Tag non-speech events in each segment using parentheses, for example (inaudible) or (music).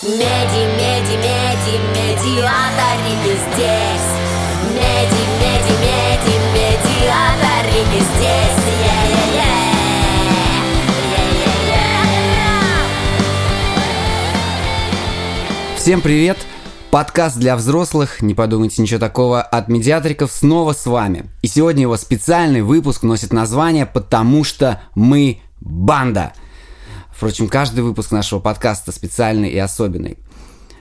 Меди, меди, меди, медиаторики здесь Меди, меди, меди, медиаторики здесь Yeah-yeah-yeah. Yeah-yeah-yeah. Всем привет! Подкаст для взрослых, не подумайте ничего такого, от медиаториков снова с вами. И сегодня его специальный выпуск носит название «Потому что мы банда». Впрочем, каждый выпуск нашего подкаста специальный и особенный.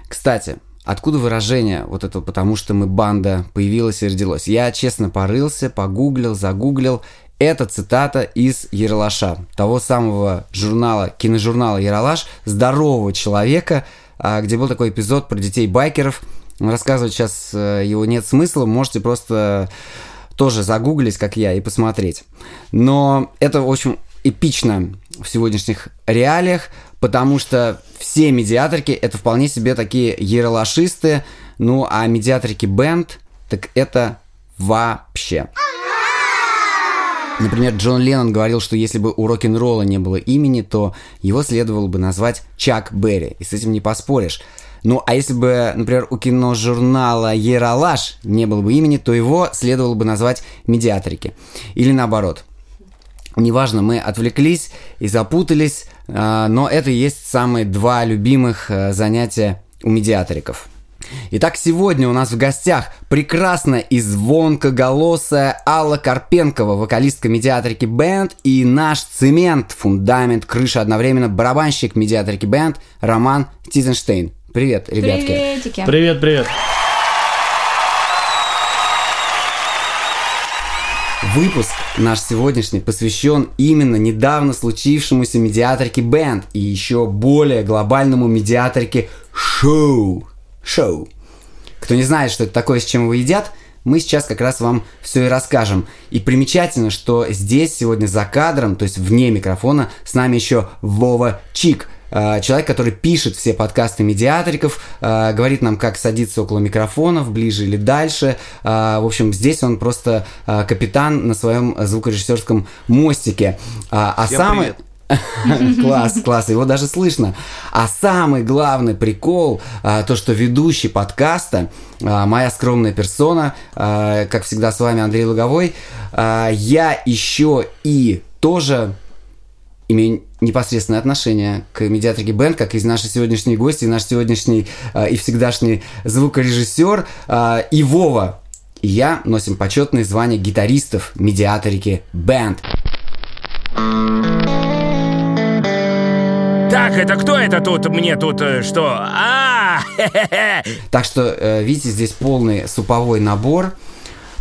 Кстати, откуда выражение вот это «потому что мы банда» появилось и родилось? Я честно порылся, погуглил, загуглил. Это цитата из Ералаша, того самого журнала, киножурнала Ералаш, здорового человека, а, где был такой эпизод про детей-байкеров. Рассказывать сейчас э, его нет смысла, можете просто тоже загуглить, как я, и посмотреть. Но это, в общем, эпично в сегодняшних реалиях, потому что все медиаторки это вполне себе такие ералашисты, ну а медиаторки бенд, так это вообще. Например, Джон Леннон говорил, что если бы у рок-н-ролла не было имени, то его следовало бы назвать Чак Берри, и с этим не поспоришь. Ну, а если бы, например, у киножурнала Ералаш не было бы имени, то его следовало бы назвать Медиаторики. Или наоборот. Неважно, мы отвлеклись и запутались, а, но это и есть самые два любимых э, занятия у медиаториков. Итак, сегодня у нас в гостях прекрасная и звонкоголосая Алла Карпенкова, вокалистка медиаторики Бенд, и наш цемент, фундамент, крыша одновременно, барабанщик медиаторики Бенд Роман Тизенштейн. Привет, ребятки. Приветики. Привет, привет. Выпуск наш сегодняшний посвящен именно недавно случившемуся медиаторке Бенд и еще более глобальному медиаторке Шоу. Шоу. Кто не знает, что это такое, с чем его едят, мы сейчас как раз вам все и расскажем. И примечательно, что здесь сегодня за кадром, то есть вне микрофона, с нами еще Вова Чик, человек, который пишет все подкасты медиаториков, э, говорит нам, как садиться около микрофонов, ближе или дальше. Э, В общем, здесь он просто капитан на своем звукорежиссерском мостике. А а Всем самый... привет. (laughs) Класс, класс, его даже слышно. А самый главный прикол, а, то, что ведущий подкаста, а, моя скромная персона, а, как всегда с вами Андрей Луговой, а, я еще и тоже имею непосредственное отношение к медиатрике Бенд, как и наши сегодняшние гости, и наш сегодняшний а, и всегдашний звукорежиссер а, и Вова. И я носим почетное звание гитаристов медиаторики Бенд. Так, это кто это тут? Мне тут э, что? А. (laughs) Так что, э, видите, здесь полный суповой набор.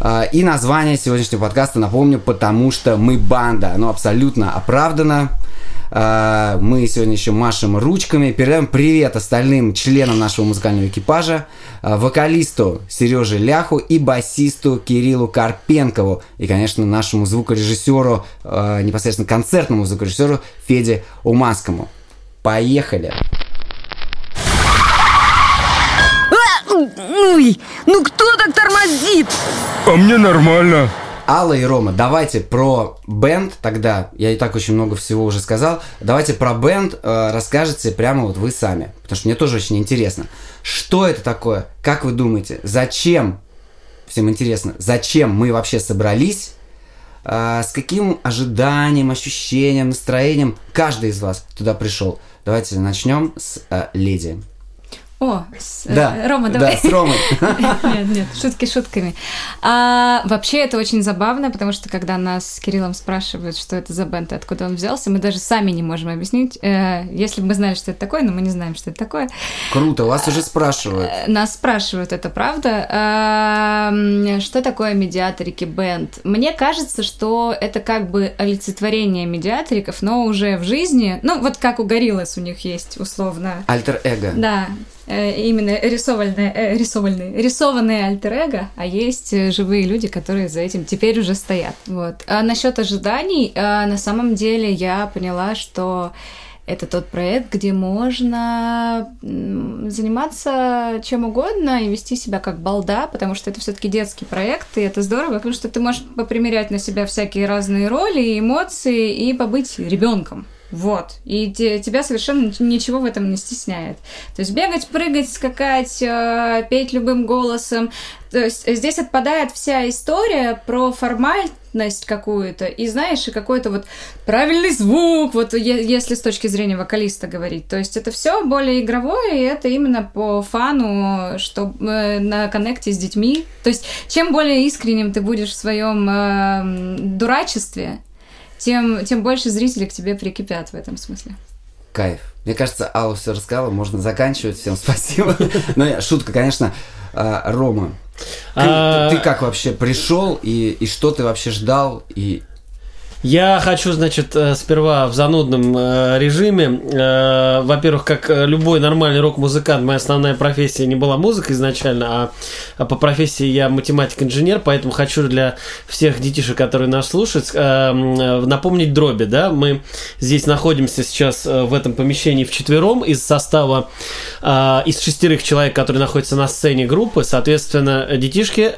Э, И название сегодняшнего подкаста, напомню, потому что мы банда. Оно абсолютно оправдано. Э, Мы сегодня еще машем ручками. Передаем привет остальным членам нашего музыкального экипажа. э, Вокалисту Сереже Ляху и басисту Кириллу Карпенкову. И, конечно, нашему звукорежиссеру, непосредственно концертному звукорежиссеру Феде Уманскому. Поехали! Ой, ну кто так тормозит? А мне нормально. Алла и Рома, давайте про бенд тогда, я и так очень много всего уже сказал, давайте про бенд э, расскажете прямо вот вы сами, потому что мне тоже очень интересно. Что это такое? Как вы думаете? Зачем? Всем интересно, зачем мы вообще собрались? Э, с каким ожиданием, ощущением, настроением каждый из вас туда пришел? Давайте начнем с э, леди. О, с- э, Да, Рома, да, давай. с Ромой. (laughs) Нет, нет, шутки шутками. А, вообще это очень забавно, потому что когда нас с Кириллом спрашивают, что это за бенд и откуда он взялся, мы даже сами не можем объяснить. Э, если бы мы знали, что это такое, но мы не знаем, что это такое. Круто, вас уже спрашивают. Э, Нас спрашивают, это правда? А, Что такое медиаторики бенд? Мне кажется, что это как бы олицетворение медиаториков, но уже в жизни. Ну, вот как у Гориллас у них есть условно Альтер-эго. Да, именно рисованные, э, рисованные, рисованные альтер-эго, а есть э, живые люди, которые за этим теперь уже стоят. Вот. А насчет ожиданий, э, на самом деле я поняла, что это тот проект, где можно заниматься чем угодно и вести себя как балда, потому что это все-таки детский проект, и это здорово, потому что ты можешь попримерять на себя всякие разные роли и эмоции и побыть ребенком. Вот. И те- тебя совершенно ничего в этом не стесняет. То есть бегать, прыгать, скакать, э, петь любым голосом. То есть здесь отпадает вся история про формальность какую-то. И знаешь, и какой-то вот правильный звук, вот если с точки зрения вокалиста говорить. То есть это все более игровое, и это именно по фану, что э, на коннекте с детьми. То есть чем более искренним ты будешь в своем э, дурачестве, тем, тем больше зрителей к тебе прикипят в этом смысле. Кайф. Мне кажется, Алла все рассказала, можно заканчивать. Всем спасибо. (laughs) Ну, я- шутка, конечно. А, Рома, ты, А, ты как вообще пришел и, и что ты вообще ждал? И Я хочу, значит, э, сперва в занудном э, режиме. Э, Во-первых, как любой нормальный рок-музыкант, моя основная профессия не была музыка изначально, а, а по профессии я математик-инженер, поэтому хочу для всех детишек, которые нас слушают, напомнить дроби, да. Мы здесь находимся сейчас в этом помещении вчетвером из состава из шестерых человек, которые находятся на сцене группы, соответственно, детишки,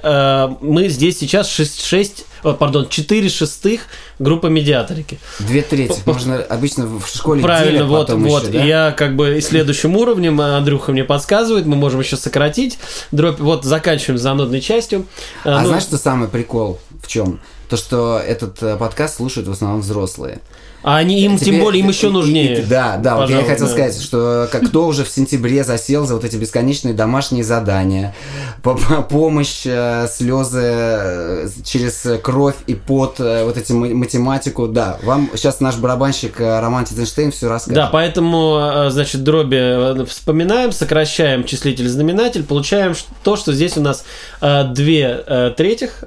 мы здесь сейчас 6, 6 о, пардон, 4 шестых группа медиаторики. две трети. Можно обычно в школе Правильно, делят вот, вот. еще, да? Я как бы и следующим уровнем, а Андрюха мне подсказывает, мы можем еще сократить. Дробь, вот заканчиваем занудной частью. А ну, знаешь, что самый прикол в чем? То, что этот э, подкаст слушают в основном взрослые. А они им, Тебе- тем более, им еще и- нужнее. и- да, да, вот я хотел да. сказать, что как кто уже в сентябре засел за вот эти бесконечные домашние задания, по- по- помощь, э, слезы э, через кровь и пот, э, вот эти ма- математику, да, вам сейчас наш барабанщик Роман Титенштейн все расскажет. Да, поэтому, значит, дроби вспоминаем, сокращаем числитель-знаменатель, получаем ш- то, что здесь у нас две третьих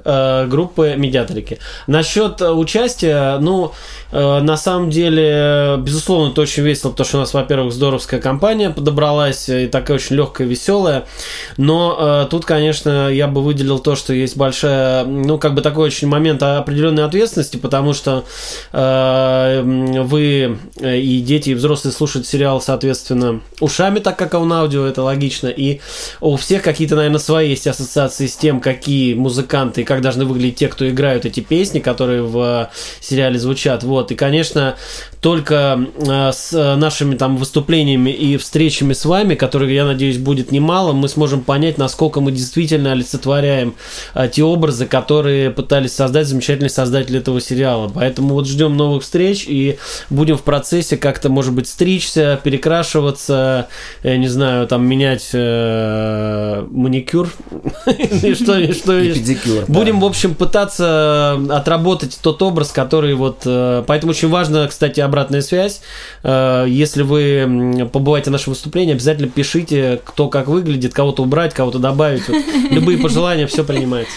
группы медиаторики. Насчет участия, ну, на самом деле, безусловно, это очень весело, потому что у нас, во-первых, здоровская компания подобралась, и такая очень легкая, веселая. Но э, тут, конечно, я бы выделил то, что есть большая, ну, как бы такой очень момент определенной ответственности, потому что э, вы э, и дети, и взрослые слушают сериал, соответственно, ушами, так как он аудио, это логично, и у всех какие-то, наверное, свои есть ассоциации с тем, какие музыканты и как должны выглядеть те, кто играют эти песни, которые в э, сериале звучат. Вот, и, конечно, только э, с э, нашими там выступлениями и встречами с вами, которых, я надеюсь, будет немало, мы сможем понять, насколько мы действительно олицетворяем э, те образы, которые пытались создать замечательные создатели этого сериала. Поэтому вот ждем новых встреч и будем в процессе как-то, может быть, стричься, перекрашиваться, я не знаю, там менять э, маникюр (laughs) и что, и что. Будем, в общем, пытаться отработать тот образ, который вот... Поэтому очень важно, кстати, обратная связь. Э, Если вы побываете на нашем выступлении, обязательно пишите, кто как выглядит, кого-то убрать, кого-то добавить. Вот любые пожелания, все принимается.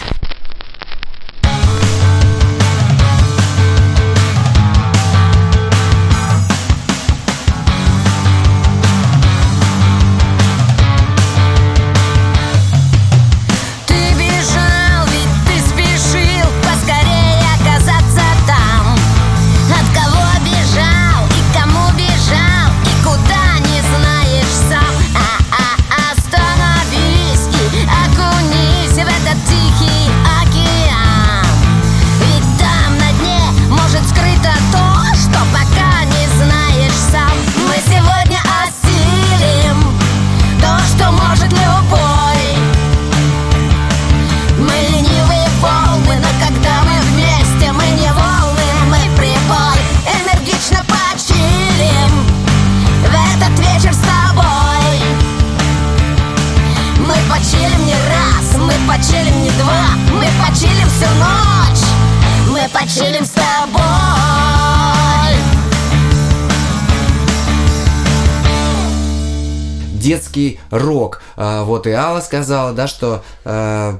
Почилим не два. Мы почилим всю ночь, мы почилим с тобой. Детский рок. А, Вот и Алла сказала, да, что э,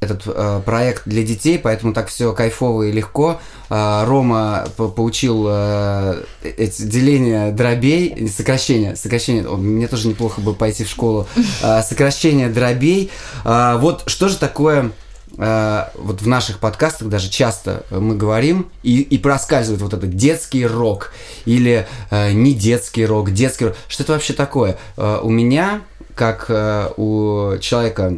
этот э, проект для детей, поэтому так все кайфово и легко. А, Рома по- поучил э, эти деления дробей, сокращение, сокращение, о, мне тоже неплохо бы пойти в школу, (laughs) А, сокращение дробей. А, Вот что же такое э, вот в наших подкастах даже часто мы говорим и, и проскальзывает вот этот детский рок или э, не детский рок, детский рок. Что это вообще такое? Э, у меня, как э, у человека,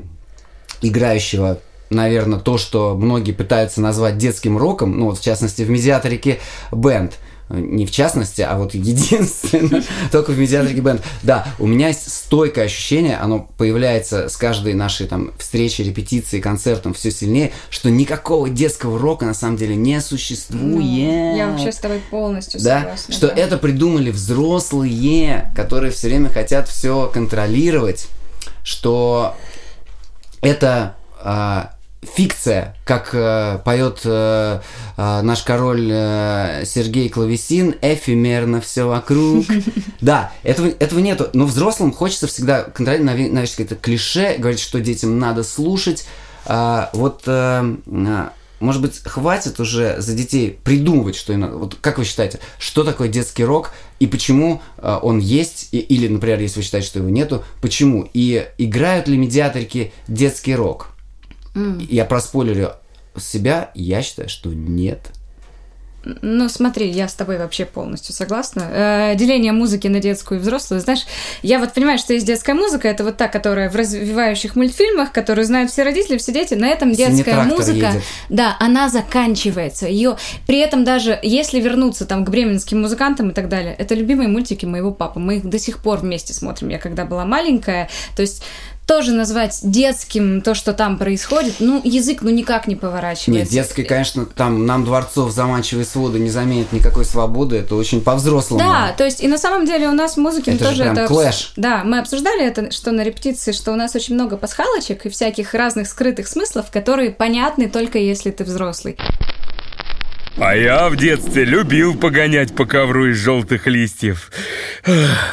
играющего, наверное, то, что многие пытаются назвать детским роком, ну вот в частности в медиаторике бенд, не в частности, а вот (laughs) единственно, только в медиатрике бенд. Да, у меня есть стойкое ощущение, оно появляется с каждой нашей там встречи, репетиции, концертом все сильнее, что никакого детского рока на самом деле не существует. Ну, Я вообще с тобой полностью да, согласна. что да. это придумали взрослые, которые все время хотят все контролировать, что это а, фикция, как э, поет э, э, наш король э, Сергей Клавесин, эфемерно все вокруг. (laughs) Да, этого, этого нету. Но взрослым хочется всегда контролировать, навешать какое-то клише, говорить, что детям надо слушать. А, вот, э, а, может быть, хватит уже за детей придумывать, что им надо. Вот как вы считаете, что такое детский рок и почему э, он есть? И- или, например, если вы считаете, что его нету, почему? И играют ли медиаторики детский рок? Я проспойлерю себя, я считаю, что нет. Ну, смотри, я с тобой вообще полностью согласна. Э, деление музыки на детскую и взрослую, знаешь, я вот понимаю, что есть детская музыка, это вот та, которая в развивающих мультфильмах, которую знают все родители, все дети, на этом детская музыка, едет. да, она заканчивается. Ее при этом даже, если вернуться там к бременским музыкантам и так далее, это любимые мультики моего папы, мы их до сих пор вместе смотрим. Я когда была маленькая, то есть тоже назвать детским то, что там происходит, ну, язык ну никак не поворачивается. Нет, детский, конечно, там нам дворцов заманчивые своды не заменит никакой свободы, это очень по-взрослому. Да, то есть и на самом деле у нас в музыке Это же тоже прям это... клэш. Да, мы обсуждали это, что на репетиции, что у нас очень много пасхалочек и всяких разных скрытых смыслов, которые понятны только если ты взрослый. А я в детстве любил погонять по ковру из желтых листьев.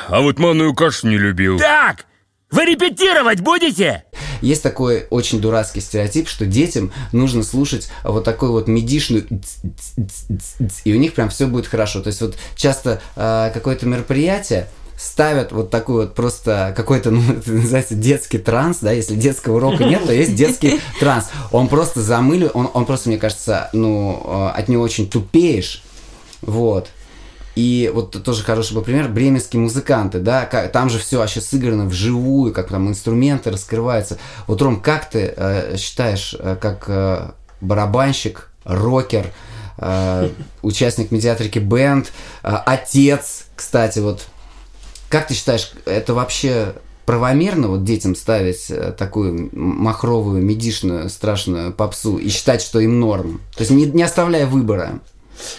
А вот манную кашу не любил. Так, вы репетировать будете? Есть такой очень дурацкий стереотип, что детям нужно слушать вот такой вот медишную и у них прям все будет хорошо. То есть вот часто э, какое-то мероприятие ставят вот такой вот просто какой-то, (laughs) ну, это называется детский транс, да, если детского урока нет, то есть детский (laughs) транс. Он просто замылю, он, он просто, мне кажется, ну, э, от него очень тупеешь, вот. И вот тоже хороший был пример, бременские музыканты, да, как, там же все вообще сыграно вживую, как там инструменты раскрываются. Вот, Ром, как ты э, считаешь, э, как э, барабанщик, рокер, э, (laughs) участник медиатрики бенд, э, отец, кстати, вот, как ты считаешь, это вообще правомерно вот детям ставить э, такую махровую, медишную, страшную попсу и считать, что им норм? То есть не, не оставляя выбора.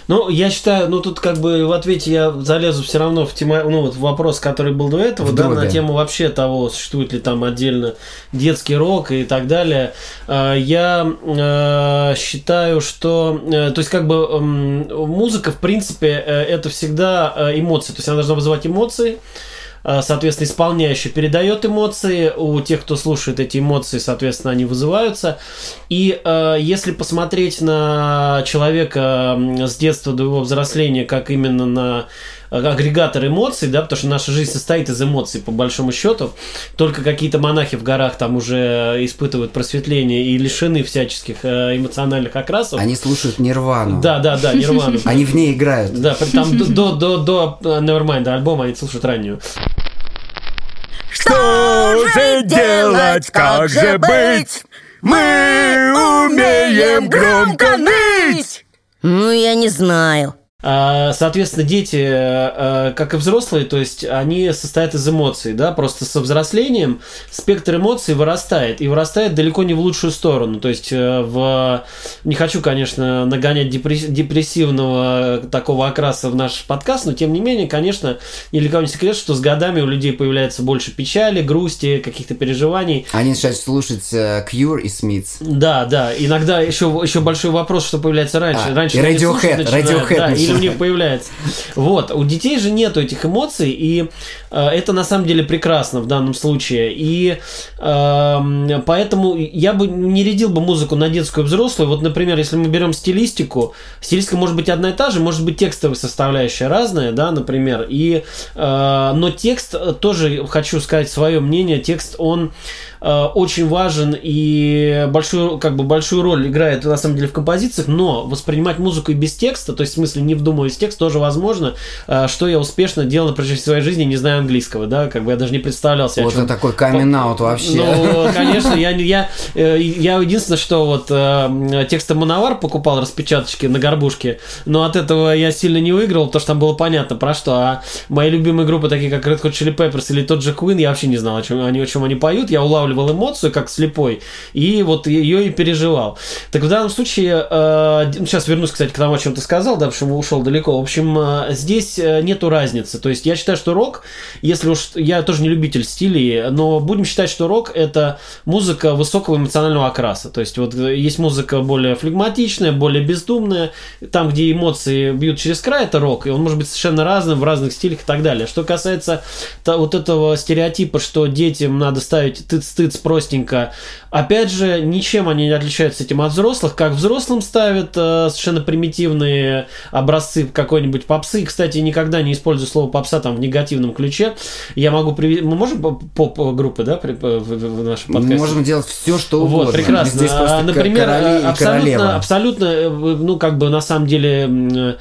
Ну, я считаю, ну тут как бы в ответе я залезу все равно в тема, ну вот в вопрос, который был до этого, В да, на тему вообще того, существует ли там отдельно детский рок и так далее. А, Я э, считаю, что, э, то есть как бы музыка в принципе э, это всегда э, эмоции, то есть она должна вызывать эмоции. А, Соответственно, исполняющий передает эмоции, у тех, кто слушает эти эмоции, соответственно, они вызываются. И э, если посмотреть на человека с детства до его взросления, как именно на э, агрегатор эмоций, да, потому что наша жизнь состоит из эмоций, по большому счету. Только какие-то монахи в горах там уже испытывают просветление и лишены всяческих э, эмоциональных окрасов. Они слушают Нирвану. Да, да, да, Нирвану. (laughs) Они в ней играют. Да, там до, до, до, до э, Nevermind альбома они слушают раннюю. Что же делать, как же быть? Мы умеем громко ныть! Ну, я не знаю. А, Соответственно, дети, э, как и взрослые, то есть они состоят из эмоций, да, просто со взрослением спектр эмоций вырастает, и вырастает далеко не в лучшую сторону, то есть э, в... Не хочу, конечно, нагонять депресс- депрессивного такого окраса в наш подкаст, но тем не менее, конечно, ни для кого не секрет, что с годами у людей появляется больше печали, грусти, каких-то переживаний, Они начинают слушать э, Cure и Smiths. да, да. Иногда еще, еще большой вопрос, что появляется раньше. А, раньше и Radiohead, Radiohead да, или у них появляется. Вот. У детей же нету этих эмоций, и э, это на самом деле прекрасно в данном случае. И эм, поэтому я бы не рядил бы музыку на детскую и взрослую. Вот, например, если мы берем стилистику, стилистика может быть одна и та же, может быть текстовая составляющая разная, да, например. И, э, но текст э, тоже хочу сказать свое мнение. Текст он э, очень важен и большую, как бы большую роль играет на самом деле в композициях, но воспринимать музыку и без текста, то есть в смысле не, вдумываясь в текст, тоже возможно, э, что я успешно делал на протяжении своей жизни, не зная английского, да, как бы я даже не представлял себе. Вот это такой камин-аут вообще. ну, конечно, я, я, э, я единственное, что вот э, тексты Мановар покупал распечаточки на горбушке, но от этого я сильно не выиграл, потому что там было понятно про что. А мои любимые группы, такие как Red Hot Chili Peppers или тот же Queen, я вообще не знал, о чем они, о чем они поют. Я улавливал эмоцию, как слепой, и вот ее и переживал. Так в данном случае, э, сейчас вернусь, кстати, к тому, о чем ты сказал, да, потому что ушел далеко. В общем, э, здесь э, нету разницы. То есть я считаю, что рок, если уж я тоже не любитель стилей, но будем считать, что рок это музыка высокого эмоционального окраса. То есть вот э, есть музыка более флегматичная, более бездумная, там, где эмоции бьют через край, это рок, и он может быть совершенно разным в разных стилях и так далее. Что касается то- вот этого стереотипа, что детям надо ставить тыц-тыц простенько, опять же, ничем они не отличаются этим от взрослых, как взрослым ставят э, совершенно примитивные образцы какой-нибудь попсы. Кстати, никогда не использую слово попса там в негативном ключе. Я могу привести... Мы можем поп- поп-группы, да, при- в, в- в нашем Мы подкасте? можем делать все, что угодно. Вот, прекрасно. Здесь А, Например, абсолютно, абсолютно, э, ну, как бы на самом деле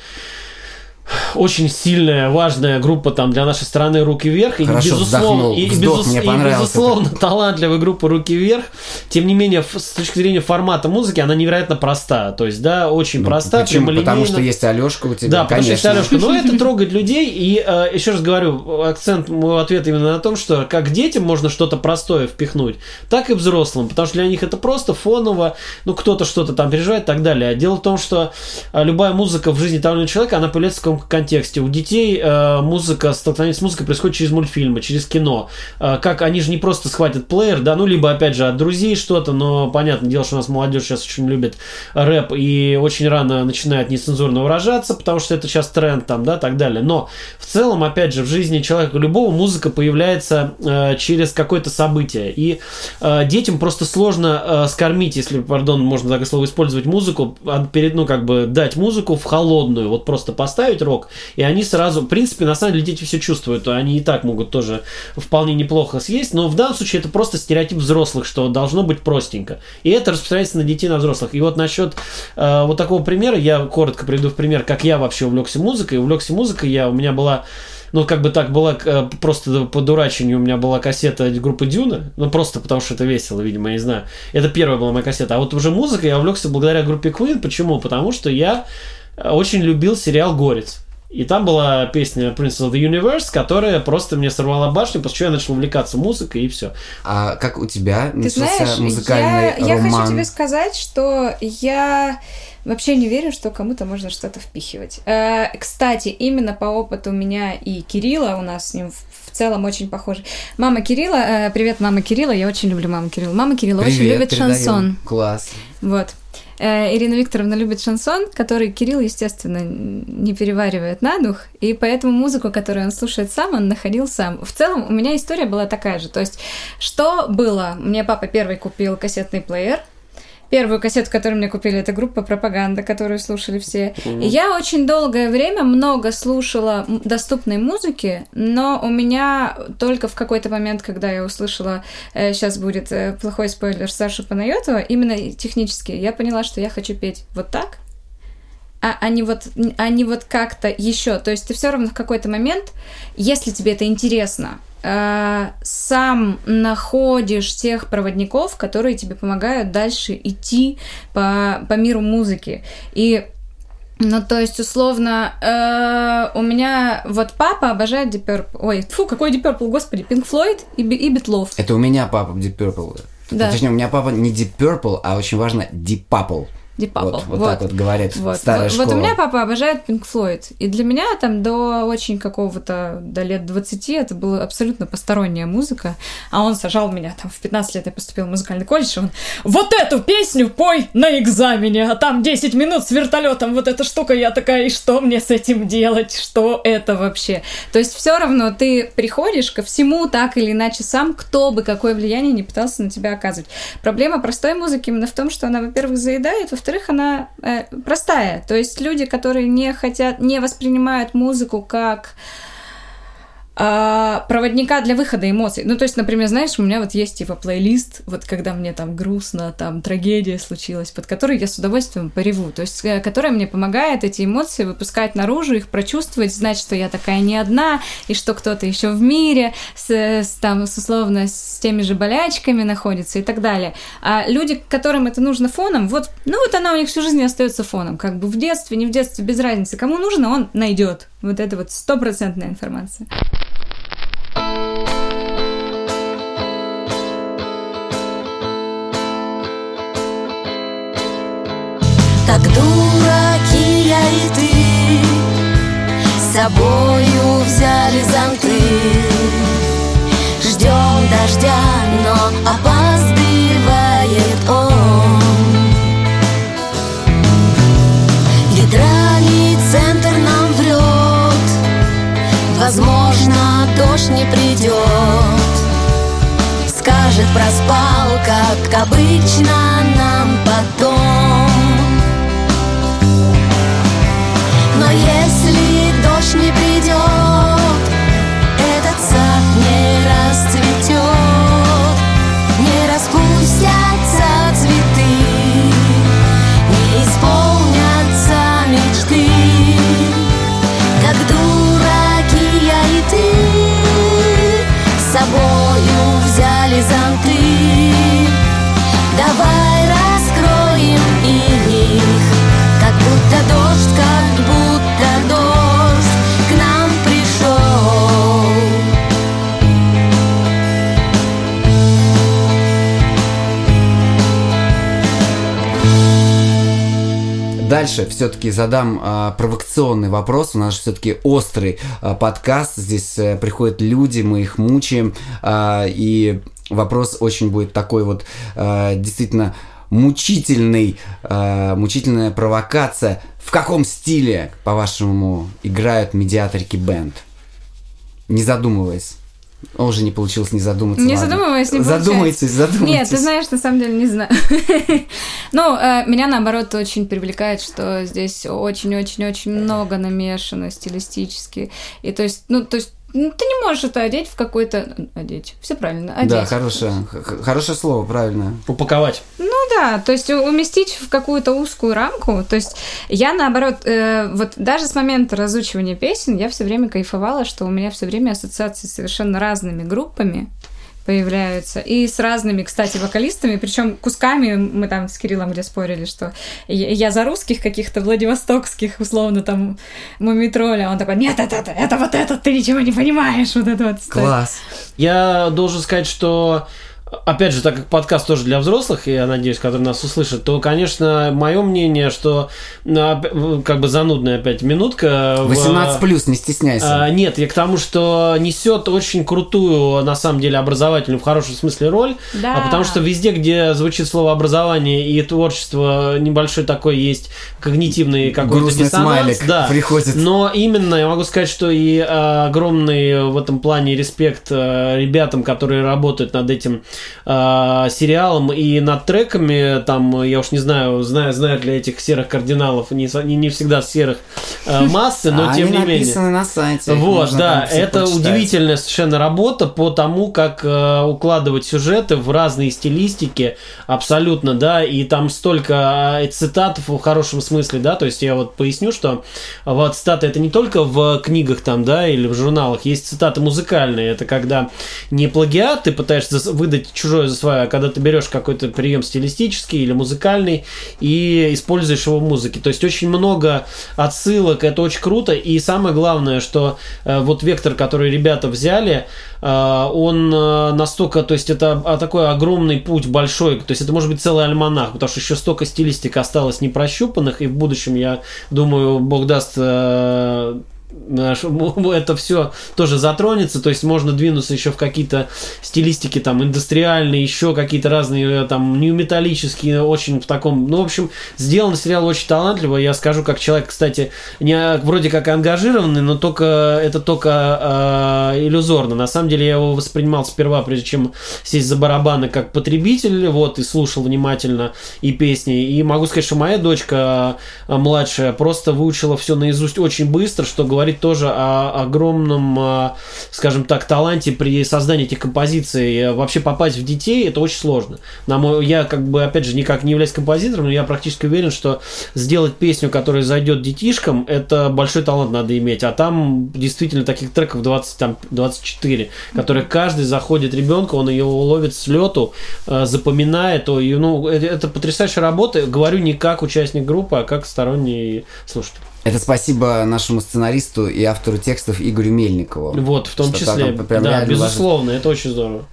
очень сильная, важная группа там для нашей страны «Руки вверх». И, Хорошо безусловно, вздохнул. и, и Вздох безус- и, безусловно, талантливая группа «Руки вверх». Тем не менее, с точки зрения формата музыки, она невероятно проста. То есть, да, очень Ну, проста, Почему? Потому что есть Алешка у тебя, Да, потому что есть конечно. Алешка. Но (laughs) это трогает людей. И э, еще раз говорю, акцент моего ответа именно на том, что как детям можно что-то простое впихнуть, так и взрослым. Потому что для них это просто фоново, ну, кто-то что-то там переживает и так далее. А Дело в том, что э, любая музыка в жизни того или иного человека, она появляется в каком контексте. У детей э, музыка, столкновение с музыкой происходит через мультфильмы, через кино. Э, как они же не просто схватят плеер, да, ну, либо, опять же, от друзей что-то, но понятное дело, что у нас молодежь сейчас очень любит рэп и очень рано начинает нецензурно выражаться, потому что это сейчас тренд там, да, так далее. Но в целом, опять же, в жизни человека любого музыка появляется э, через какое-то событие. И детям просто сложно э, скормить, если, пардон, можно такое слово использовать, музыку, а, перед, ну, как бы дать музыку в холодную, вот просто поставить рок, и они сразу, в принципе, на самом деле дети все чувствуют, они и так могут тоже вполне неплохо съесть, но в данном случае это просто стереотип взрослых, что должно быть простенько. И это распространяется на детей, на взрослых. И вот насчет э, вот такого примера, я коротко приведу в пример, как я вообще увлекся музыкой. Увлекся музыкой я, у меня была ну, как бы так была, э, просто по дурачению у меня была кассета группы Дюна, ну, просто потому что это весело, видимо, я не знаю. Это первая была моя кассета. А вот уже музыка я увлекся благодаря группе Queen. Почему? Потому что я очень любил сериал «Горец». И там была песня Prince of the Universe, которая просто мне сорвала башню, после чего я начал увлекаться музыкой, и все. А как у тебя Ты начался знаешь, музыкальный я, я роман? хочу тебе сказать, что я вообще не верю, что кому-то можно что-то впихивать. Э, кстати, именно по опыту меня и Кирилла, у нас с ним в в целом очень похожи. Мама Кирилла, э, привет, мама Кирилла, я очень люблю маму Кирилла. Мама Кирилла очень Привет, любит передаем. шансон. Класс. Вот. Э, Ирина Викторовна любит шансон, который Кирилл, естественно, не переваривает на дух, и поэтому музыку, которую он слушает сам, он находил сам. В целом, у меня история была такая же. То есть, что было? Мне папа первый купил кассетный плеер, Первую кассету, которую мне купили, это группа «Пропаганда», которую слушали все. И я очень долгое время много слушала доступной музыки, но у меня только в какой-то момент, когда я услышала, сейчас будет э, плохой спойлер Саши Панайотова, именно технически, я поняла, что я хочу петь вот так, а, а не вот, а не вот как-то еще. То есть ты все равно в какой-то момент, если тебе это интересно, э, сам находишь тех проводников, которые тебе помогают дальше идти по, по миру музыки. И ну, то есть, условно, э, у меня вот папа обожает Deep Purple. Ой, фу, какой Deep Purple, господи, Pink Floyd и, и Битлов. Это у меня папа Deep Purple. Да. Точнее, у меня папа не Deep Purple, а очень важно Deep Purple. Deep Purple. Вот, вот так вот говорят Вот. старая вот, школа. вот у меня папа обожает Pink Floyd. И для меня там до очень какого-то, до лет 20 это была абсолютно посторонняя музыка. А он сажал меня там в 15 лет, я поступила в музыкальный колледж, и он вот эту песню пой на экзамене, а там 10 минут с вертолетом, вот эта штука, я такая, и что мне с этим делать? Что это вообще? То есть все равно ты приходишь ко всему так или иначе сам, кто бы какое влияние не пытался на тебя оказывать. Проблема простой музыки именно в том, что она, во-первых, заедает, во-вторых, она э, простая. То есть люди, которые не хотят, не воспринимают музыку как а, проводника для выхода эмоций. Ну, то есть, например, знаешь, у меня вот есть типа плейлист, вот когда мне там грустно, там трагедия случилась, под который я с удовольствием пореву. То есть, э, которая мне помогает эти эмоции выпускать наружу, их прочувствовать, знать, что я такая не одна, и что кто-то еще в мире с, с, там, с условно с теми же болячками находится и так далее. А люди, которым это нужно фоном, вот, ну вот она у них всю жизнь остается фоном. Как бы в детстве, не в детстве, без разницы. Кому нужно, он найдет. Вот это вот стопроцентная информация. Ты. С собою взяли зонты Ждем дождя, но опаздывает он. Гидральный центр нам врет Возможно, дождь не придет Скажет, проспал, как обычно нам потом Дальше все-таки задам а, провокационный вопрос. У нас все-таки острый а, подкаст. Здесь а, приходят люди, мы их мучаем. а, и вопрос очень будет такой вот а, действительно мучительный, а, мучительная провокация. В каком стиле, по-вашему, играют медиаторики бенд? Не задумываясь. О, уже не получилось не задуматься. Не ладно. задумываясь, не получается. Задумайтесь, задумайтесь. Нет, ты знаешь, на самом деле не знаю. (laughs) Ну, э, меня наоборот очень привлекает, что здесь очень-очень-очень много намешано стилистически. И то есть, ну, то есть ну, ты не можешь это одеть в какой-то... Одеть. Все правильно. Одеть. Да, хорошее, хорошее слово, правильно. Упаковать. Да, то есть уместить в какую-то узкую рамку. То есть я наоборот, э, вот даже с момента разучивания песен я все время кайфовала, что у меня все время ассоциации с совершенно разными группами появляются. И с разными, кстати, вокалистами, причем кусками мы там с Кириллом где спорили, что я, за русских каких-то владивостокских, условно, там, мумитроля, он такой, нет, это, это, это вот это, ты ничего не понимаешь, вот это вот. Класс. Я должен сказать, что Опять же, так как подкаст тоже для взрослых, и я надеюсь, которые нас услышат, то, конечно, мое мнение, что оп- как бы занудная опять минутка. в- 18 плюс, не стесняйся. А, нет, я к тому, что несет очень крутую, на самом деле, образовательную в хорошем смысле роль. Да. А потому что везде, где звучит слово образование и творчество, небольшой такой есть когнитивный какой-то диссонанс. смайлик да. приходит. Но именно я могу сказать, что и э, огромный в этом плане респект э, ребятам, которые работают над этим э, сериалом и над треками. Там, я уж не знаю, знаю, знают ли этих серых кардиналов, не, не, не всегда серых э, (laughs) массы, но А тем не менее. написаны на сайте. Вот, да, это почитать. удивительная совершенно работа по тому, как э, укладывать сюжеты в разные стилистики, абсолютно, да, и там столько э, цитат в хорошем смысле, да, то есть я вот поясню, что вот цитаты это не только в книгах там, да, или в журналах, есть цитаты музыкальные, это когда не плагиат, ты пытаешься выдать чужое за свое, а когда ты берешь какой-то прием стилистический или музыкальный и используешь его в музыке, то есть очень много отсылок, это очень круто, и самое главное, что э, вот вектор, который ребята взяли, э, он э, настолько, то есть это такой огромный путь большой, то есть это может быть целый альманах, потому что еще столько стилистик осталось не прощупанных, и в будущем, я думаю, Бог даст э, (laughs) это все тоже затронется, то есть можно двинуться еще в какие-то стилистики там индустриальные, еще какие-то разные э, там неометаллические, очень в таком, ну в общем сделан сериал очень талантливо, я скажу как человек, кстати, не э, вроде как ангажированный, но только это только э, иллюзорно, на самом деле я его воспринимал сперва, прежде чем сесть за барабаны как потребитель, вот и слушал внимательно и песни, и могу сказать, что моя дочка э, младшая просто выучила все наизусть очень быстро, что говорит говорит тоже о огромном, а, скажем так, таланте при создании этих композиций. Э, Вообще попасть в детей это очень сложно. На мой, я как бы, опять же, никак не являюсь композитором, но я практически уверен, что сделать песню, которая зайдет детишкам, это большой талант надо иметь. А там действительно таких треков 20, там, 24, которые каждый заходит ребенку, он ее ловит с лету, э, запоминает. ну, это потрясающая работа. Говорю не как участник группы, а как сторонний слушатель. Это спасибо нашему сценаристу и автору текстов Игорю Мельникову. Вот, в том числе. там прям да, безусловно, это очень здорово.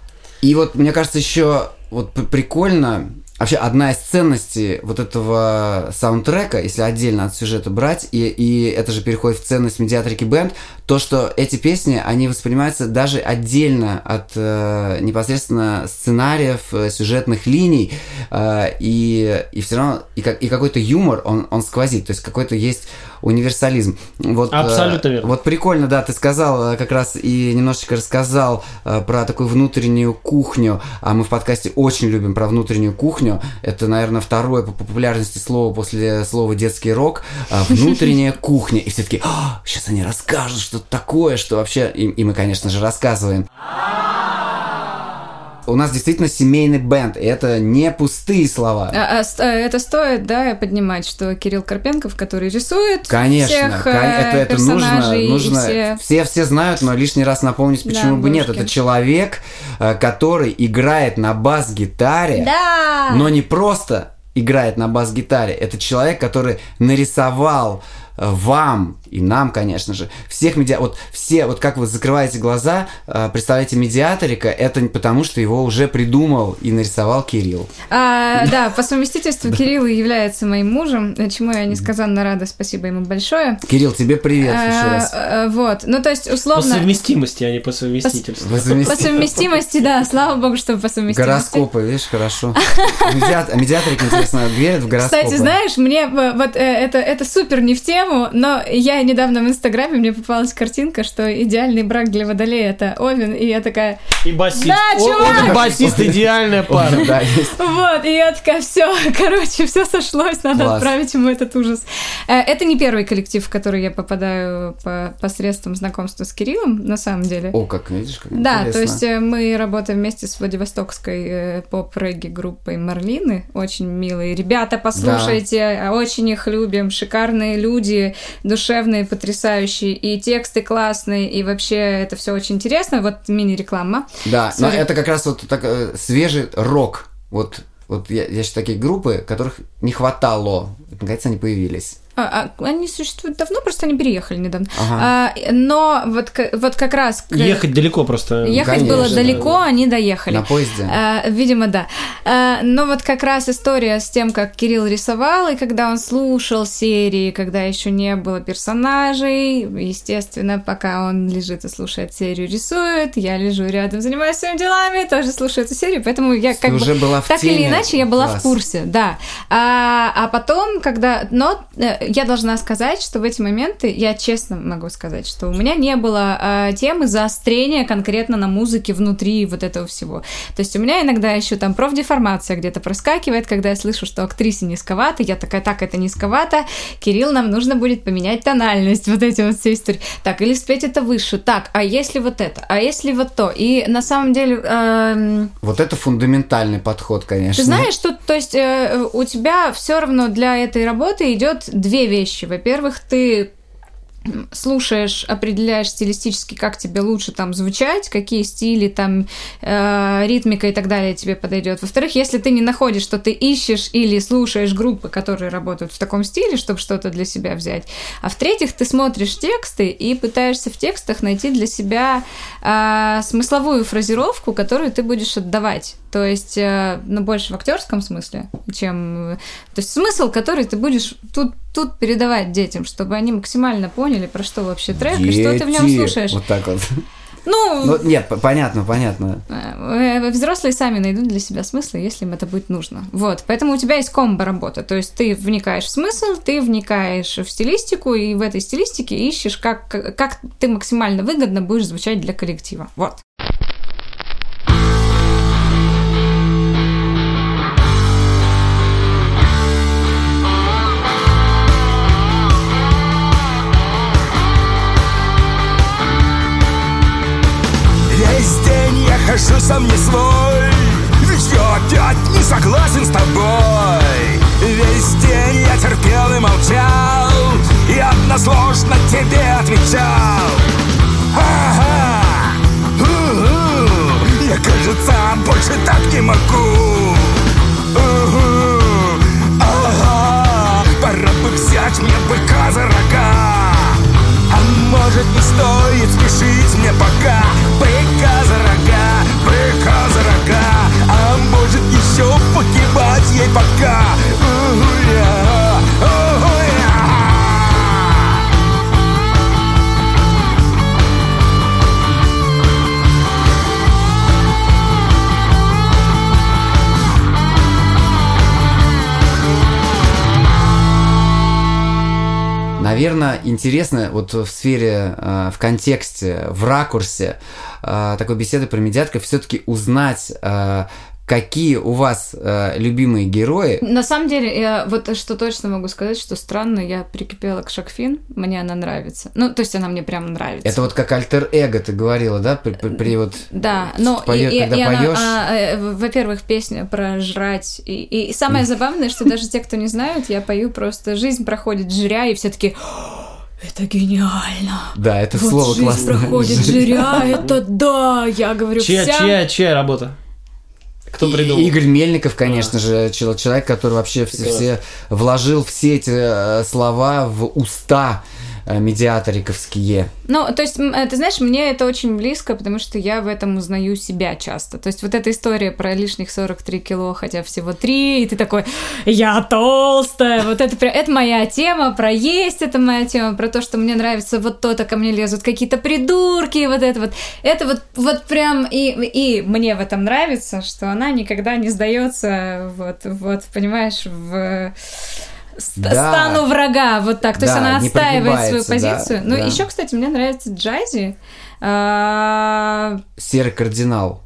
И вот, мне кажется, еще вот прикольно, вообще одна из ценностей вот этого саундтрека, если отдельно от сюжета брать, и, и это же переходит в ценность медиатрики бенд, то, что эти песни, они воспринимаются даже отдельно от э, непосредственно сценариев, э, сюжетных линий, э, и, и все равно, и, как, и какой-то юмор, он, он сквозит, то есть какой-то есть универсализм. Вот, э, Абсолютно верно. Вот прикольно, да, ты сказал э, как раз и немножечко рассказал э, про такую внутреннюю кухню, а мы в подкасте очень любим про внутреннюю кухню. Это, наверное, второе по популярности слово после слова детский рок. А, Внутренняя (laughs) кухня. И все таки сейчас они расскажут что-то такое, что вообще... И, и мы, конечно же, рассказываем. У нас действительно семейный бенд, и это не пустые слова. А- а а это стоит, да, поднимать, что Кирилл Карпенков, который рисует Конечно, всех кон- э, это, это нужно, персонажей и нужно. все- Все... все знают, но лишний раз напомнить, Да, почему бы нет. Это человек, э, который играет на бас-гитаре, Да! но не просто играет на бас-гитаре. Это человек, который нарисовал э, вам и нам, конечно же, всех медиа... Вот все, вот как вы закрываете глаза, э, представляете медиаторика, это не потому, что его уже придумал и нарисовал Кирилл. А, да, по совместительству (laughs) Кирилл является моим мужем, чему я несказанно рада, спасибо ему большое. Кирилл, тебе привет еще А, раз. а, Вот, ну то есть По условно... совместимости, а не по совместительству. По совместимости, да, слава богу, что по совместимости. Гороскопы, видишь, хорошо. Медиат- Медиаторик, интересно, верит в гороскопы. Кстати, знаешь, мне э, вот э, это, это супер не в тему, но я недавно в Инстаграме, мне попалась картинка, что идеальный брак для водолея это Овен, и я такая, И басист. Да, чувак! он басист идеальная пара. Да, есть. вот, и я такая, все, короче, все сошлось, надо Класс. отправить ему этот ужас. Э, Это не первый коллектив, в который я попадаю по посредством знакомства с Кириллом, на самом деле. О, как, видишь, как Да, интересно. то есть э, мы работаем вместе с Владивостокской э, поп-регги группой Марлины. Очень милые ребята, послушайте, а, очень их любим. Шикарные люди, душевные, потрясающие, и тексты классные, и вообще это все очень интересно. Вот мини-реклама. Да, но Сори. это как раз вот так, э, свежий рок. Вот, вот я, я считаю, такие группы, которых не хватало. Наконец они появились. А, а, они существуют давно, просто они переехали недавно. Ага. А, но вот, вот как раз... к- Ехать далеко просто. Ехать Конечно, было да, далеко, да. они доехали. На поезде. А, видимо, да. А, но вот как раз история с тем, как Кирилл рисовал, и когда он слушал серии, когда еще не было персонажей, естественно, пока он лежит и слушает серию, рисует, я лежу рядом, занимаюсь своими делами, тоже слушаю эту серию, поэтому я как уже бы... была в так теме. или иначе, я была Класс. в курсе, да. А, а потом, когда... Но э, я должна сказать, что в эти моменты, я честно могу сказать, что у меня не было а, темы заострения конкретно на музыке внутри вот этого всего. То есть у меня иногда еще там профдеформация где-то проскакивает, когда я слышу, что актрисе низковато, я такая, так, это низковато, Кирилл, нам нужно будет поменять тональность, (laughs) вот эти вот все истории. Так, или спеть это выше, так, а если вот это, а если вот то. И на самом деле... эм, Вот это фундаментальный подход, конечно. ты знаешь, что, то есть, э, у тебя все равно для этой работы идет две вещи. Во-первых, ты слушаешь, определяешь стилистически, как тебе лучше там звучать, какие стили, там, э, ритмика и так далее тебе подойдет. Во-вторых, если ты не находишь, что ты ищешь или слушаешь группы, которые работают в таком стиле, чтобы что-то для себя взять. А в-третьих, ты смотришь тексты и пытаешься в текстах найти для себя э, смысловую фразировку, которую ты будешь отдавать. То есть, э, ну, больше в актерском смысле, чем... э, То есть смысл, который ты будешь тут, тут передавать детям, чтобы они максимально поняли, про что вообще трек, и что ты в нем Дети. слушаешь. Вот так вот. Ну, Ну, нет, понятно, понятно. э, взрослые сами найдут для себя смысл, если им это будет нужно. Вот, поэтому у тебя есть комбо работа, то есть ты вникаешь в смысл, ты вникаешь в стилистику, и в этой стилистике ищешь, как, как ты максимально выгодно будешь звучать для коллектива. Вот. Сам не свой. Ведь я опять не согласен с тобой. Весь день я терпел и молчал И односложно тебе отвечал интересно вот в сфере, э, в контексте, в ракурсе э, такой беседы про медиатков все-таки узнать, э, какие у вас э, любимые герои. На самом деле, я вот что точно могу сказать, что странно, я прикипела к Шакфин, мне она нравится. Ну, то есть она мне прям нравится. Это вот как альтер-эго ты говорила, да? При, при- при вот... Да, но Поё- и, и- когда и она, поёшь- а, э, во-первых, песня про жрать. И, и самое забавное, что даже те, кто не знают, я пою просто «Жизнь проходит жря», и все таки это гениально. Да, это вот слово жизнь классное. проходит жря, это да, я говорю, Чья, вся... чья, чья работа? Кто И- придумал? Игорь Мельников, конечно же, чел- человек, который вообще все, все вложил все эти слова в уста медиаториковские. Ну, то есть, э, ты знаешь, мне это очень близко, потому что я в этом узнаю себя часто. То есть, вот эта история про лишних 43 кило, хотя всего 3, и ты такой, я толстая, вот это, это моя тема, про есть это моя тема, про то, что мне нравится вот то-то, ко мне лезут какие-то придурки, вот это вот. Это вот, вот прям, и, и мне в этом нравится, что она никогда не сдается, вот, вот, понимаешь, в Да. стану врага, вот так. То есть Да, она не отстаивает свою прогибается, да, позицию. ну, да. еще, кстати, мне нравится Джази. А, Серый кардинал.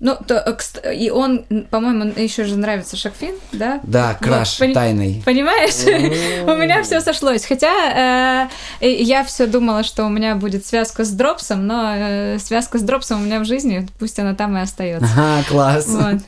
ну, то, э, и он, по-моему, еще же нравится Шакфин, да? Да, Вот, краш пони- тайный. Понимаешь? (laughs) У меня все сошлось. Хотя э, я все думала, что у меня будет связка с дропсом, но э, связка с дропсом у меня в жизни, пусть она там и остается. Ага, класс. Вот.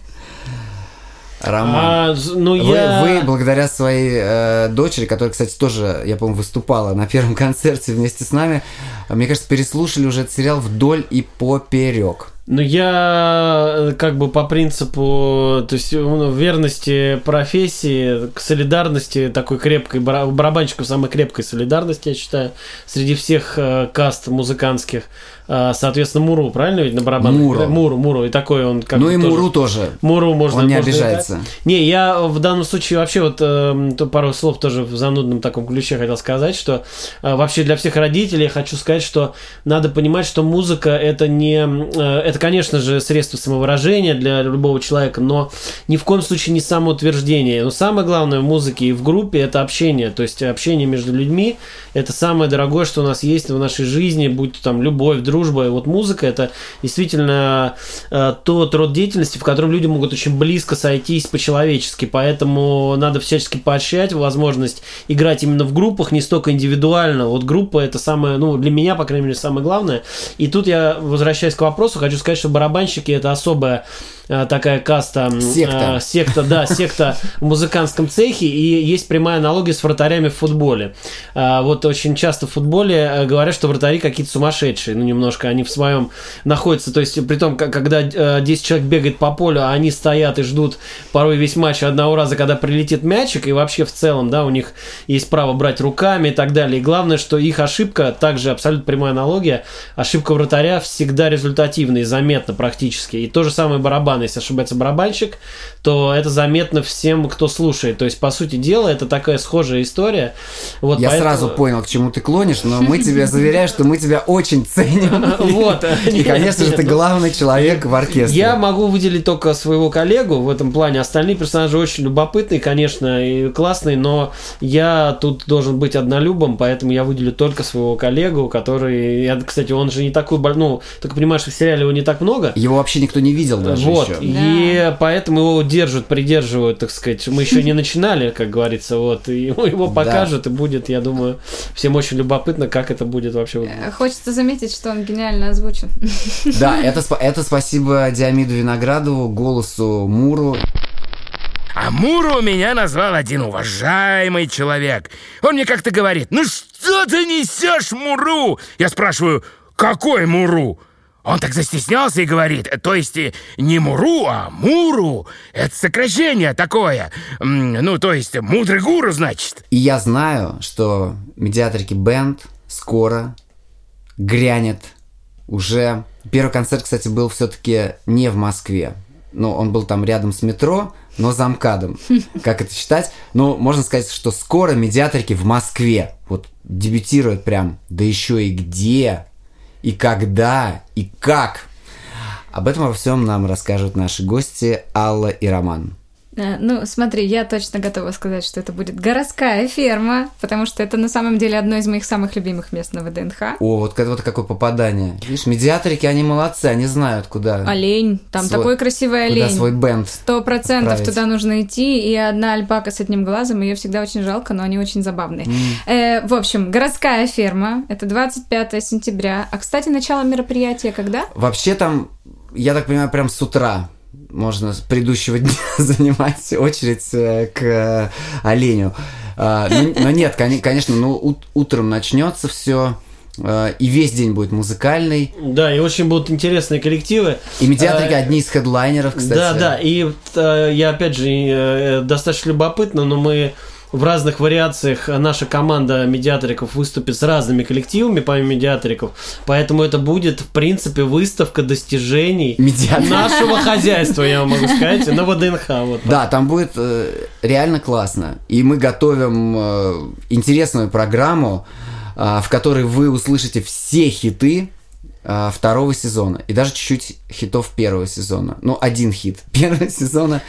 Роман. А, ну Вы, я... вы благодаря своей э, дочери, которая, кстати, тоже, я помню, выступала на первом (laughs) концерте вместе с нами, мне кажется, переслушали уже этот сериал вдоль и поперек. Ну, я э, как бы по принципу, то есть ну, верности профессии, к солидарности такой крепкой, барабанщиков самой крепкой солидарности, я считаю, среди всех э, каст музыкантских. Э, соответственно, Муру, правильно ведь на барабанах? Муру. Да, Муру, Муру, и такой он как ну и тоже- Муру тоже. Муру можно Он не можно обижается. играть. Не, я в данном случае вообще вот э, то пару слов тоже в занудном таком ключе хотел сказать, что э, вообще для всех родителей я хочу сказать, что надо понимать, что музыка это не, э, это конечно же средство самовыражения для любого человека, но ни в коем случае не самоутверждение. Но самое главное в музыке и в группе это общение, то есть общение между людьми, это самое дорогое, что у нас есть в нашей жизни, будь то там любовь, дружба, и вот музыка это действительно э, тот род деятельности, в котором люди могут очень близко сойтись по-человечески, поэтому надо всячески поощрять возможность играть именно в группах, не столько индивидуально. Вот группа это самое, ну, для меня, по крайней мере, самое главное. И тут я, возвращаясь к вопросу, хочу сказать, что барабанщики это особая э, такая каста, Секта. э, секта, да, секта в музыкантском цехе, и есть прямая аналогия с вратарями в футболе. А, Вот очень часто в футболе э, говорят, что вратари какие-то сумасшедшие, ну, немножко, они в своем находятся, то есть, при том, когда э, 10 человек бегает по полю, а они стоят и ждут порой весь матч одного раза, когда прилетит мячик, и вообще в целом, да, у них есть право брать руками и так далее. И главное, что их ошибка, также абсолютно прямая аналогия, ошибка вратаря всегда результативна и заметна практически. И то же самое барабан, если ошибается барабанщик, то это заметно всем, кто слушает. То есть, по сути дела, это такая схожая история. Вот Я поэтому- сразу понял, к чему ты клонишь, но мы тебе (laughs) заверяем, что мы тебя очень ценим. (laughs) Вот. И, конечно же, ты главный человек в оркестре. Я могу выделить только своего коллегу в этом плане. Остальные персонажи очень любопытные, конечно, и классные, но я тут должен быть однолюбом, поэтому я выделю только своего коллегу, который, кстати, он же не такой, ну, только понимаешь, что в сериале его не так много. Его вообще никто не видел даже Вот, еще. и поэтому его держат, придерживают, так сказать. Мы еще не начинали, как говорится, вот, и (laughs) его покажут, и будет, я думаю, всем очень любопытно, как это будет вообще. выглядеть. Э, Хочется заметить, что он гениально озвучен. (laughs) Да, это, это спасибо Диамиду Виноградову, голосу Муру. А Муру меня назвал один уважаемый человек. Он мне как-то говорит, ну что ты несешь, Муру? Я спрашиваю, какой Муру? Он так застеснялся и говорит, то есть э, не Муру, а Муру. Это сокращение такое. Ну, то есть мудрый гуру, значит. И я знаю, что Медиатрики Бенд скоро грянет уже... Первый концерт, кстати, был все-таки не в Москве. Ну, он был там рядом с метро, но за МКАДом. (laughs) Как это считать? Ну, можно сказать, что скоро Медиатрики в Москве. Вот дебютируют прям. Да еще и где, и когда, и как. Об этом во всем нам расскажут наши гости Алла и Роман. Э, Ну, смотри, я точно готова сказать, что это будет городская ферма, потому что это на самом деле одно из моих самых любимых мест на ВДНХ. О, вот, вот какое попадание. Видишь, медиаторики, они молодцы, они знают, куда... Олень, там свой- такой красивый куда олень. свой бенд. Сто процентов туда нужно идти, и одна альпака с одним глазом, ее всегда очень жалко, но они очень забавные. Э, в общем, городская ферма, это 25 сентября. А, кстати, начало мероприятия когда? Вообще там, я так понимаю, прям с утра можно с предыдущего (laughs) дня (laughs) занимать очередь э, к э, оленю. А, ну, но нет, коне- конечно, ну ут- утром начнется все, и весь день будет музыкальный. Да, и очень будут интересные коллективы. И медиатрики Э, одни из хедлайнеров, кстати. Да, да, и э, я опять же э, достаточно любопытно, но мы в разных вариациях наша команда медиаториков выступит с разными коллективами, помимо медиаториков, поэтому это будет, в принципе, выставка достижений Медиаториков. нашего хозяйства, я вам могу сказать, на ВДНХ. Вот так. Да, там будет э, реально классно. И мы готовим э, интересную программу, э, в которой вы услышите все хиты э, второго сезона. И даже чуть-чуть хитов первого сезона. Ну, один хит (laughs) первого сезона.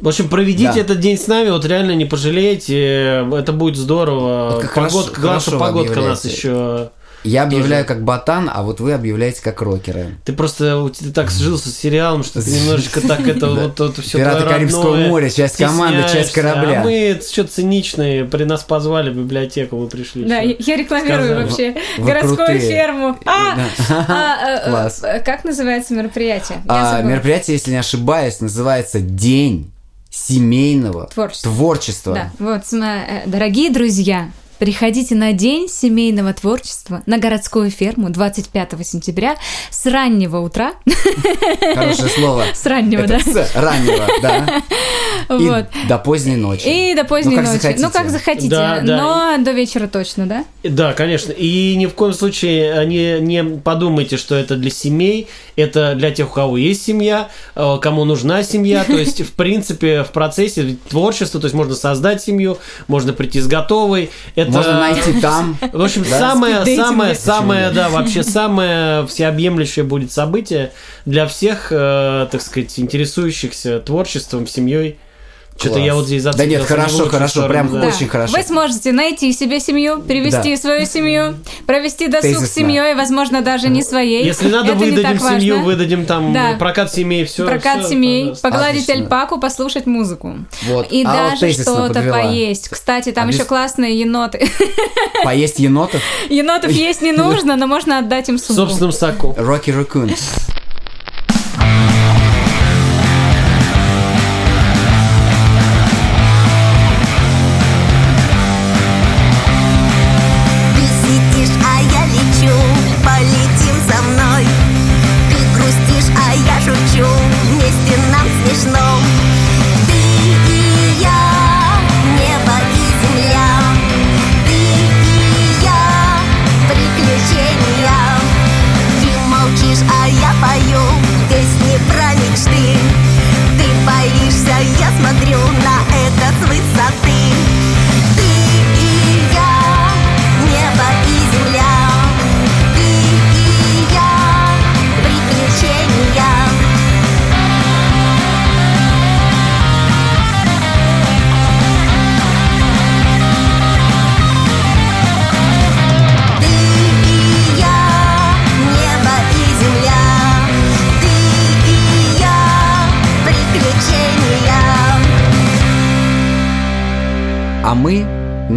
В общем, проведите Да. этот день с нами, вот реально не пожалеете, это будет здорово. Вот как Погодка, что хорошо вы погодка нас еще... Я объявляю как ботан, а вот вы объявляете как рокеры. Ты просто ты так сжился с сериалом, что ты (laughs) немножечко так это вот, вот все «Пираты Карибского моря», часть команды, часть корабля. А мы что-то циничные, при нас позвали в библиотеку, мы пришли. Да, я, рекламирую вообще Вы городскую ферму. А, (laughs) а, э, Класс. э, как называется мероприятие? А, мероприятие, если не ошибаюсь, называется День семейного Творчества. творчества. Да, вот, э, дорогие друзья, приходите на День семейного творчества на городскую ферму 25 сентября с раннего утра. Хорошее слово. С раннего, Это да? С раннего, да. И Вот. до поздней ночи. И до поздней Ну, как ночи. захотите. Ну, как захотите. Да, да. Но до вечера точно, да? Да, конечно. И ни в коем случае э, не, не подумайте, что это для семей. Это для тех, у кого есть семья, э, кому нужна семья. То есть, в принципе, в процессе творчества, то есть можно создать семью, можно прийти с готовой. Это... Можно найти (laughs) там. В общем, Да? самое, самое, самое, да, вообще самое всеобъемлющее будет событие для всех, э, так сказать, интересующихся творчеством, семьей. Что-то я вот здесь Да нет, не в хорошо, хорошо, сторону, прям да. Очень хорошо. Вы сможете найти себе семью, привести Да. свою семью, провести досуг Тезисно. с семьей, возможно, даже не своей. Если надо, Это выдадим семью, важно. выдадим там Да. прокат семей, все. Прокат семей, погладить Отлично. альпаку, послушать музыку. Вот. И Алла даже тезисно что-то поесть. Кстати, там А еще без- классные еноты. (laughs) Поесть енотов. Енотов есть не (laughs) нужно, но можно отдать им В сумку. собственном соку. Rocky Raccoon.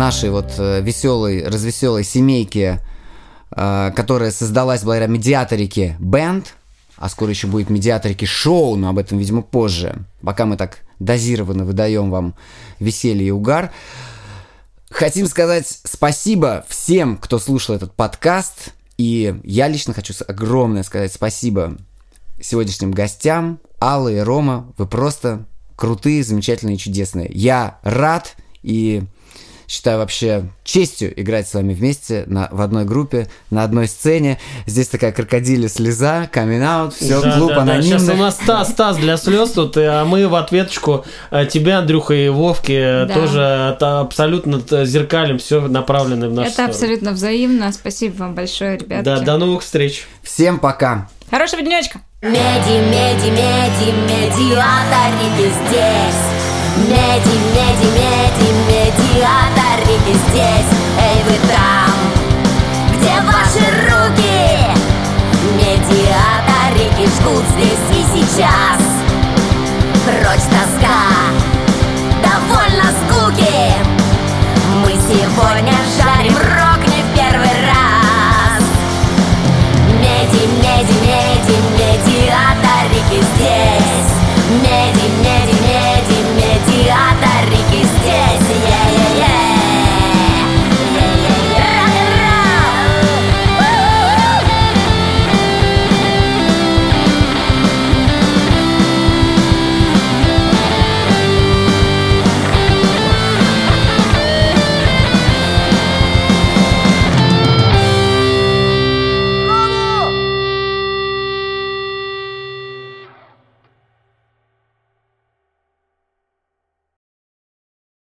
Нашей вот э, веселой, развеселой семейки, э, которая создалась благодаря медиаторике Band, а скоро еще будет медиаторике шоу, но об этом, видимо, позже, пока мы так дозированно выдаем вам веселье и угар. Хотим сказать спасибо всем, кто слушал этот подкаст. И я лично хочу огромное сказать спасибо сегодняшним гостям. Алла и Рома, вы просто крутые, замечательные, чудесные. Я рад и считаю вообще честью играть с вами вместе на, в одной группе, на одной сцене. Здесь такая крокодилья слеза, камин аут, все, Да, клуб да, да. Сейчас у нас Стас, Стас для слез тут, а мы в ответочку э, тебе, Андрюха и Вовке Да. тоже это абсолютно зеркалим все направлено в нашу Это сторону. абсолютно взаимно. Спасибо вам большое, ребятки. Да, до новых встреч. Всем пока! Хорошего денечка! Меди, меди, меди, медиаторики здесь Меди, меди, меди, медиаторики здесь Эй, вы там, где ваши руки? Медиаторики жгут здесь и сейчас. Прочь тоска, довольно скуки. Мы сегодня жарим рок не в первый раз. Меди, меди, меди, медиаторики здесь